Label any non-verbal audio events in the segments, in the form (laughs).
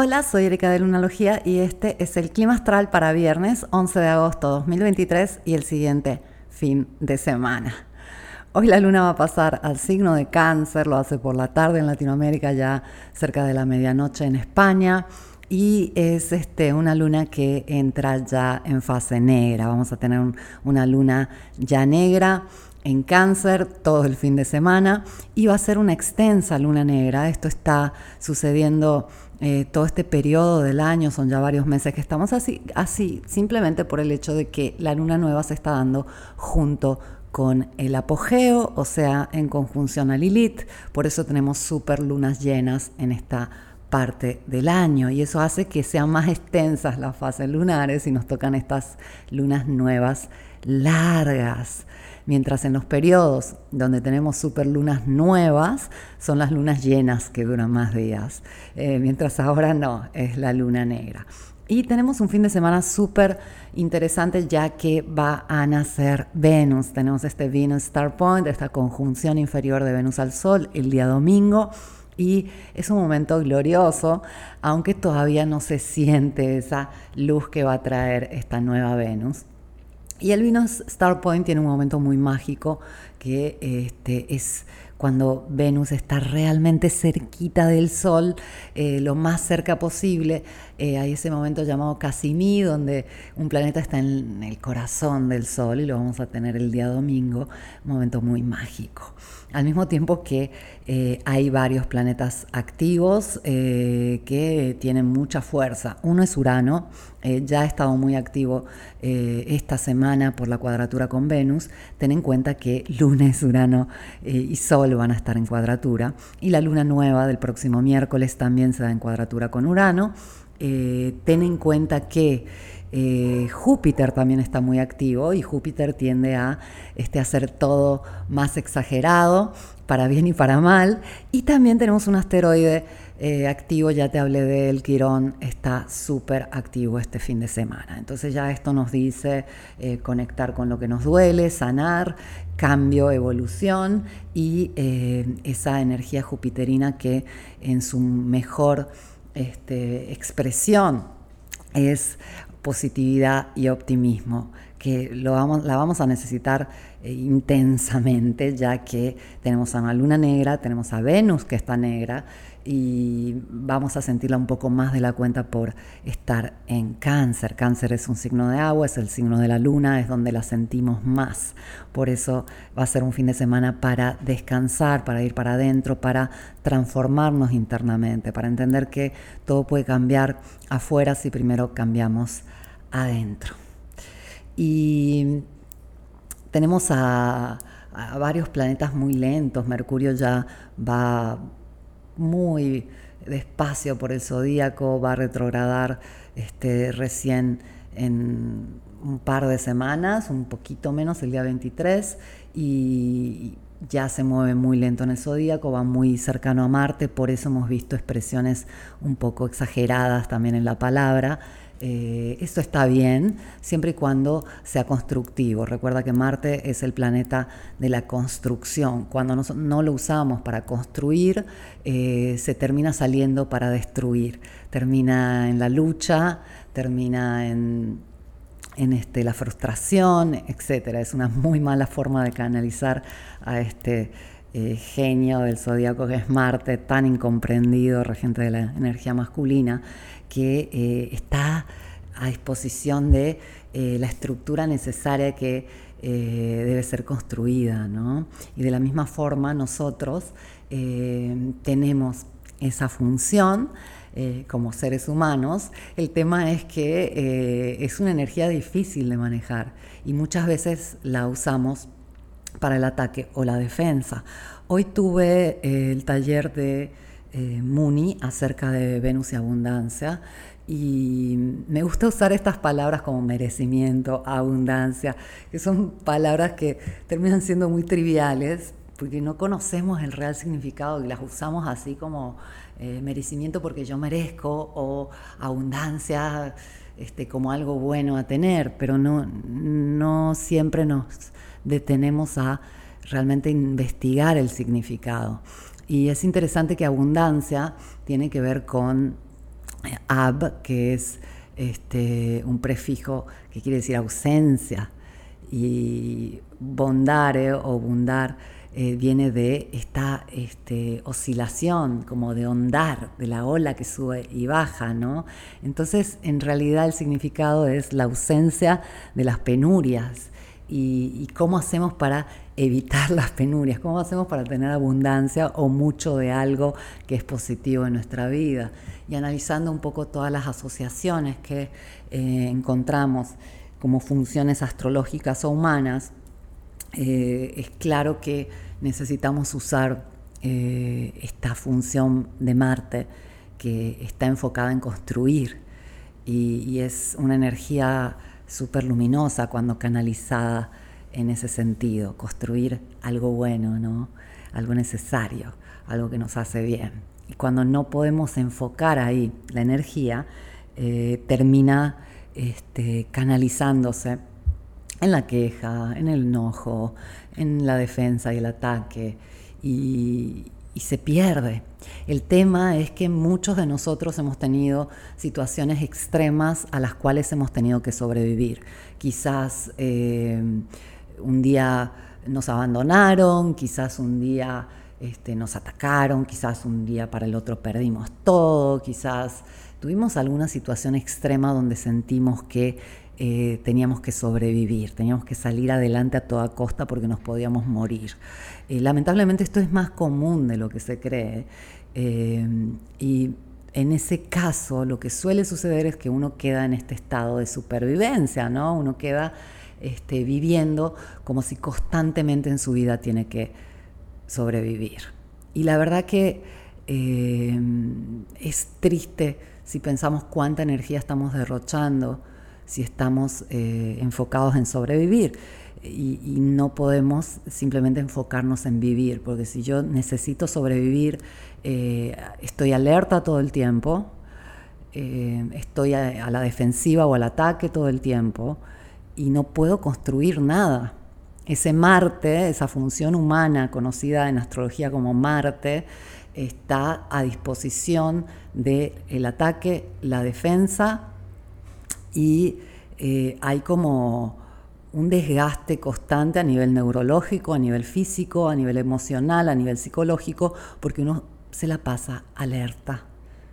Hola, soy Erika de Lunalogía y este es el clima astral para viernes 11 de agosto 2023 y el siguiente fin de semana. Hoy la luna va a pasar al signo de cáncer, lo hace por la tarde en Latinoamérica, ya cerca de la medianoche en España. Y es este, una luna que entra ya en fase negra. Vamos a tener una luna ya negra en cáncer todo el fin de semana y va a ser una extensa luna negra. Esto está sucediendo eh, todo este periodo del año, son ya varios meses que estamos así, así, simplemente por el hecho de que la luna nueva se está dando junto con el apogeo, o sea, en conjunción a Lilith, por eso tenemos super lunas llenas en esta parte del año. Y eso hace que sean más extensas las fases lunares y nos tocan estas lunas nuevas largas. Mientras en los periodos donde tenemos superlunas nuevas son las lunas llenas que duran más días, eh, mientras ahora no, es la luna negra. Y tenemos un fin de semana súper interesante ya que va a nacer Venus. Tenemos este Venus Star Point, esta conjunción inferior de Venus al Sol el día domingo. Y es un momento glorioso, aunque todavía no se siente esa luz que va a traer esta nueva Venus. Y el Venus Star Point tiene un momento muy mágico que este, es cuando Venus está realmente cerquita del Sol, eh, lo más cerca posible. Eh, hay ese momento llamado Casimí, donde un planeta está en el corazón del Sol y lo vamos a tener el día domingo, un momento muy mágico al mismo tiempo que eh, hay varios planetas activos que tienen mucha fuerza. Uno es Urano, ya ha estado muy activo esta semana por la cuadratura con Venus. Ten en cuenta que lunes, Urano y Sol van a estar en cuadratura y la luna nueva del próximo miércoles también se da en cuadratura con Urano. ten en cuenta que eh, Júpiter también está muy activo y Júpiter tiende a este, hacer todo más exagerado, para bien y para mal. Y también tenemos un asteroide eh, activo, ya te hablé de él, Quirón, está súper activo este fin de semana. Entonces ya esto nos dice eh, conectar con lo que nos duele, sanar, cambio, evolución y esa energía jupiterina que en su mejor este, expresión es positividad y optimismo, que lo vamos, la vamos a necesitar eh, intensamente, ya que tenemos a una luna negra, tenemos a Venus que está negra, y vamos a sentirla un poco más de la cuenta por estar en cáncer. Cáncer es un signo de agua, es el signo de la luna, es donde la sentimos más. Por eso va a ser un fin de semana para descansar, para ir para adentro, para transformarnos internamente, para entender que todo puede cambiar afuera si primero cambiamos adentro. Y tenemos a, varios planetas muy lentos. Mercurio ya va muy despacio por el zodíaco, va a retrogradar este, recién en un par de semanas, un poquito menos, el día 23, y ya se mueve muy lento en el zodíaco, va muy cercano a Marte, por eso hemos visto expresiones un poco exageradas también en la palabra. Eh, esto está bien siempre y cuando sea constructivo. Recuerda que Marte es el planeta de la construcción. Cuando no, lo usamos para construir, eh, se termina saliendo para destruir. Termina en la lucha, termina en, este, la frustración, etc. Es una muy mala forma de canalizar a este eh, genio del zodíaco que es Marte, tan incomprendido, regente de la energía masculina que eh, está a disposición de eh, la estructura necesaria que eh, debe ser construida. Y de la misma forma nosotros tenemos esa función como seres humanos. El tema es que es una energía difícil de manejar y muchas veces la usamos para el ataque o la defensa. Hoy tuve el taller de eh, Muni acerca de Venus y abundancia. Y me gusta usar estas palabras como merecimiento, abundancia, que son palabras que terminan siendo muy triviales porque no conocemos el real significado y las usamos así como eh, merecimiento porque yo merezco o abundancia este, como algo bueno a tener, pero no, no siempre nos detenemos a realmente investigar el significado. Y es interesante que abundancia tiene que ver con ab, que es este, un prefijo que quiere decir ausencia, y bondare o bundar eh, viene de esta este, oscilación, como de ondar, de la ola que sube y baja, ¿no? Entonces, en realidad el significado es la ausencia de las penurias y, cómo hacemos para evitar (laughs) las penurias, cómo hacemos para tener abundancia o mucho de algo que es positivo en nuestra vida. Y analizando un poco todas las asociaciones que eh, encontramos como funciones astrológicas o humanas, eh, es claro que necesitamos usar eh, esta función de Marte que está enfocada en construir y, es una energía súper luminosa cuando canalizada en ese sentido, construir algo bueno, ¿no? algo necesario, algo que nos hace bien. Y cuando no podemos enfocar ahí la energía, eh, termina este, canalizándose en la queja, en el enojo, en la defensa y el ataque, y, se pierde. El tema es que muchos de nosotros hemos tenido situaciones extremas a las cuales hemos tenido que sobrevivir. Quizás eh, un día nos abandonaron, quizás un día este, nos atacaron, quizás un día para el otro perdimos todo, quizás tuvimos alguna situación extrema donde sentimos que eh, teníamos que sobrevivir, teníamos que salir adelante a toda costa porque nos podíamos morir. Eh, lamentablemente esto es más común de lo que se cree eh, y en ese caso lo que suele suceder es que uno queda en este estado de supervivencia, ¿no? Uno queda este, viviendo como si constantemente en su vida tiene que sobrevivir. Y la verdad que es triste si pensamos cuánta energía estamos derrochando si estamos eh, enfocados en sobrevivir. Y, no podemos simplemente enfocarnos en vivir, porque si yo necesito sobrevivir, eh, estoy alerta todo el tiempo, eh, estoy a, la defensiva o al ataque todo el tiempo y no puedo construir nada. Ese Marte, esa función humana conocida en astrología como Marte, está a disposición del ataque, la defensa y eh, hay como un desgaste constante a nivel neurológico, a nivel físico, a nivel emocional, a nivel psicológico, porque uno se la pasa alerta,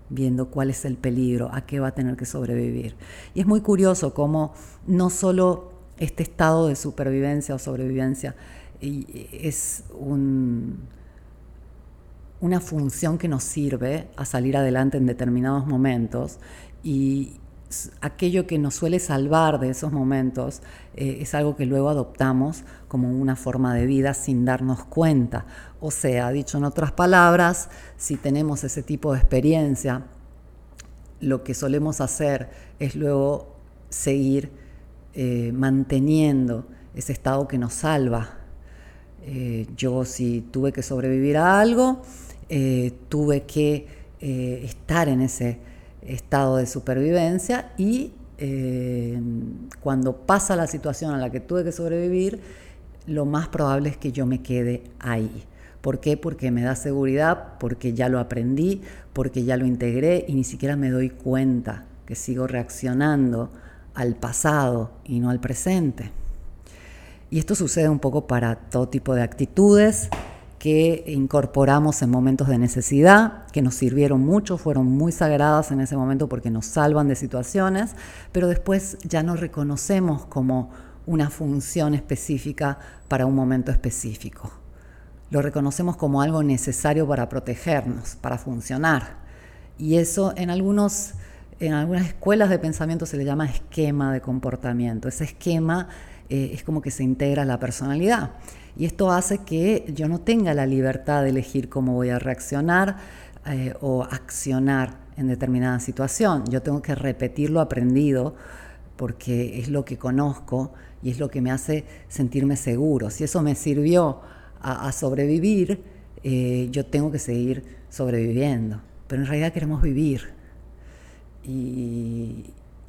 viendo cuál es el peligro, a qué va a tener que sobrevivir. Y es muy curioso cómo no solo este estado de supervivencia o sobrevivencia es una función que nos sirve a salir adelante en determinados momentos y, aquello que nos suele salvar de esos momentos eh, es algo que luego adoptamos como una forma de vida sin darnos cuenta. O sea, dicho en otras palabras, si tenemos ese tipo de experiencia, lo que solemos hacer es luego seguir eh, manteniendo ese estado que nos salva. Eh, yo si tuve que sobrevivir a algo, tuve que estar en ese estado de supervivencia y eh, cuando pasa la situación a la que tuve que sobrevivir, lo más probable es que yo me quede ahí. ¿Por qué? Porque me da seguridad, porque ya lo aprendí, porque ya lo integré y ni siquiera me doy cuenta que sigo reaccionando al pasado y no al presente. Y esto sucede un poco para todo tipo de actitudes, que incorporamos en momentos de necesidad, que nos sirvieron mucho, fueron muy sagradas en ese momento porque nos salvan de situaciones, pero después ya no reconocemos como una función específica para un momento específico. Lo reconocemos como algo necesario para protegernos, para funcionar. Y eso en, algunos, en algunas escuelas de pensamiento se le llama esquema de comportamiento. Ese esquema eh, es como que se integra la personalidad. Y esto hace que yo no tenga la libertad de elegir cómo voy a reaccionar eh, o accionar en determinada situación. Yo tengo que repetir lo aprendido porque es lo que conozco y es lo que me hace sentirme seguro. Si eso me sirvió a, sobrevivir, eh, yo tengo que seguir sobreviviendo. Pero en realidad queremos vivir. Y,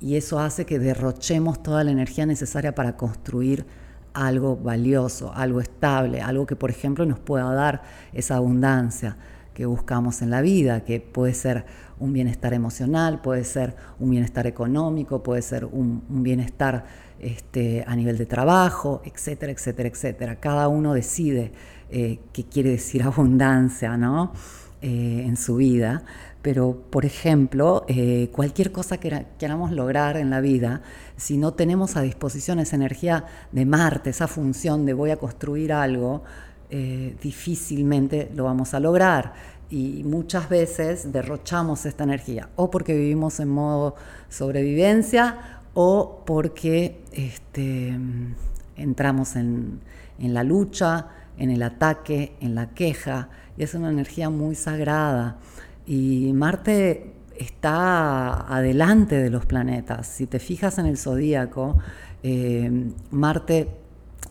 y eso hace que derrochemos toda la energía necesaria para construir algo valioso, algo estable, algo que por ejemplo nos pueda dar esa abundancia, que buscamos en la vida, que puede ser un bienestar emocional, puede ser un bienestar económico, puede ser un, bienestar este, a nivel de trabajo, etcétera, etcétera, etcétera. Cada uno decide eh, qué quiere decir (laughs) abundancia ¿no? Eh, en su vida, pero por ejemplo, eh, cualquier cosa que queramos lograr en la vida, si no tenemos a disposición esa energía de Marte, esa función de voy a construir algo, eh, difícilmente lo vamos a lograr. Y muchas veces derrochamos esta energía, o porque vivimos en modo sobrevivencia, o porque este, entramos en, en la lucha, en el ataque, en la queja, y es una energía muy sagrada. Y Marte está adelante de los planetas. Si te fijas en el zodíaco, eh, Marte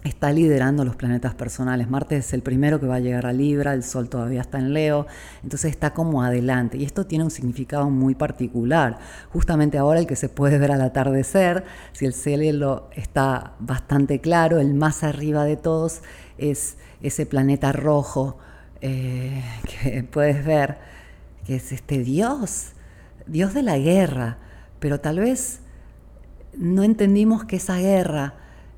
está liderando los planetas personales. Marte es el primero que va a llegar a Libra, el Sol todavía está en Leo, entonces está como adelante. Y esto tiene un significado muy particular. Justamente ahora el que se puede ver al atardecer, si el cielo está bastante claro, el más arriba de todos es ese planeta rojo eh, (laughs) que puedes ver que es este Dios, Dios de la guerra, pero tal vez no entendimos que esa guerra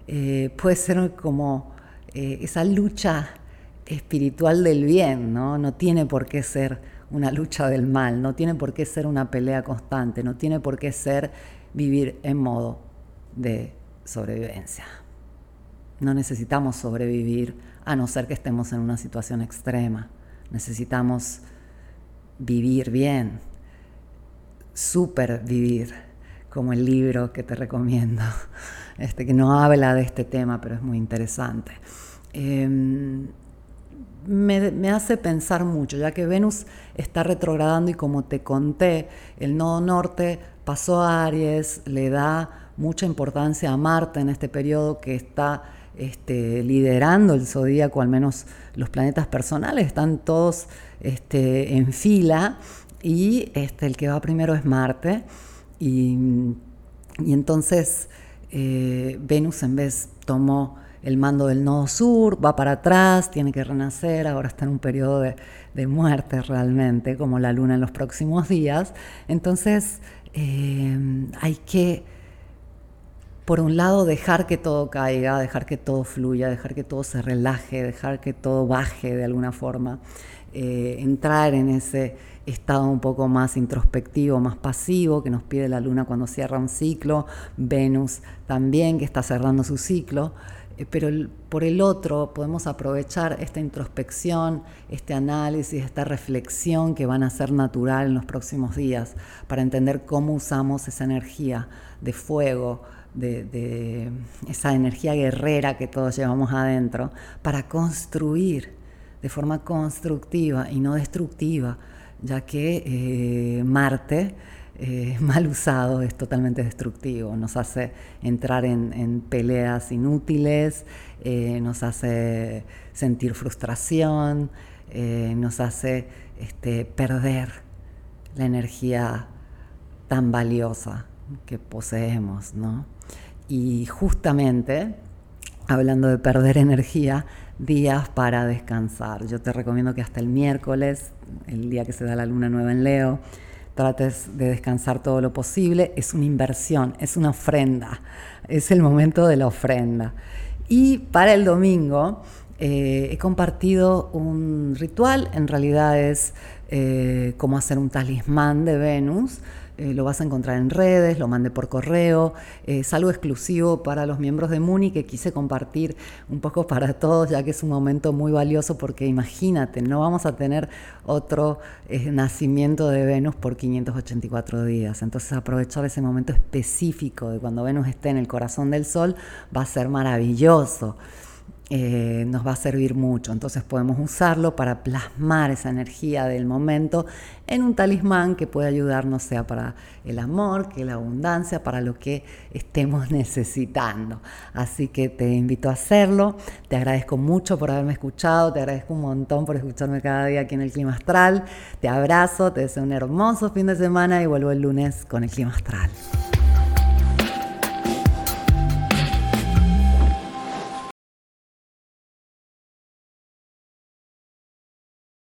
eh, puede ser como eh, esa lucha espiritual del bien, ¿no? No tiene por qué ser una lucha del mal, no tiene por qué ser una pelea constante, no tiene por qué ser vivir en modo de sobrevivencia. No necesitamos sobrevivir a no ser que estemos en una situación extrema. Necesitamos vivir bien, super vivir, como el libro que te recomiendo, (laughs) este, que no habla de este tema, pero es muy interesante. Em, me, hace pensar mucho, ya que Venus está retrogradando y como te conté, el nodo norte pasó a Aries, le da mucha importancia a Marte en este periodo que está este, liderando el zodíaco, al menos los planetas personales, están todos este, en fila y este, el que va primero es Marte. Y, entonces eh, Venus en vez tomó el mando del nodo sur, va para atrás, tiene que renacer, ahora está en un periodo de, muerte realmente, como la luna en los próximos días. Entonces eh, hay que por un lado, dejar que todo caiga, dejar que todo fluya, dejar que todo se relaje, dejar que todo baje de alguna forma, eh, entrar en ese estado un poco más introspectivo, más pasivo que nos pide la luna cuando cierra un ciclo, Venus también que está cerrando su ciclo, eh, pero por el otro podemos aprovechar esta introspección, este análisis, esta reflexión que van a ser natural en los próximos días para entender cómo usamos esa energía de fuego, de, esa energía guerrera que todos llevamos adentro para construir de forma constructiva y no destructiva, ya que eh, Marte, eh, mal usado, es totalmente destructivo, nos hace entrar en, peleas inútiles, eh, nos hace sentir frustración, nos hace este, perder la energía tan valiosa que poseemos, ¿no? Y justamente, hablando de perder energía, días para descansar. Yo te recomiendo que hasta el miércoles, el día que se da la luna nueva en Leo, trates de descansar todo lo posible. Es una inversión, es una ofrenda, es el momento de la ofrenda. Y para el domingo eh, he compartido un ritual, en realidad es eh, como hacer un talismán de Venus. Eh, lo vas a encontrar en redes, lo mandé por correo, es algo exclusivo para los miembros de Muni que quise compartir un poco para todos, ya que es un momento muy valioso porque imagínate, no vamos a tener otro eh, nacimiento de Venus por 584 días, entonces aprovechar ese momento específico de cuando Venus esté en el corazón del Sol va a ser maravilloso. Eh, nos va a servir mucho. Entonces podemos usarlo para plasmar esa energía del momento en un talismán que puede ayudarnos, sea para el amor, que la abundancia, para lo que estemos (laughs) necesitando. Así que te invito a hacerlo. Te agradezco mucho por haberme escuchado, te agradezco un montón por escucharme cada día aquí en el Clima Astral. Te abrazo, te deseo un hermoso fin de semana y vuelvo el lunes con el Clima Astral.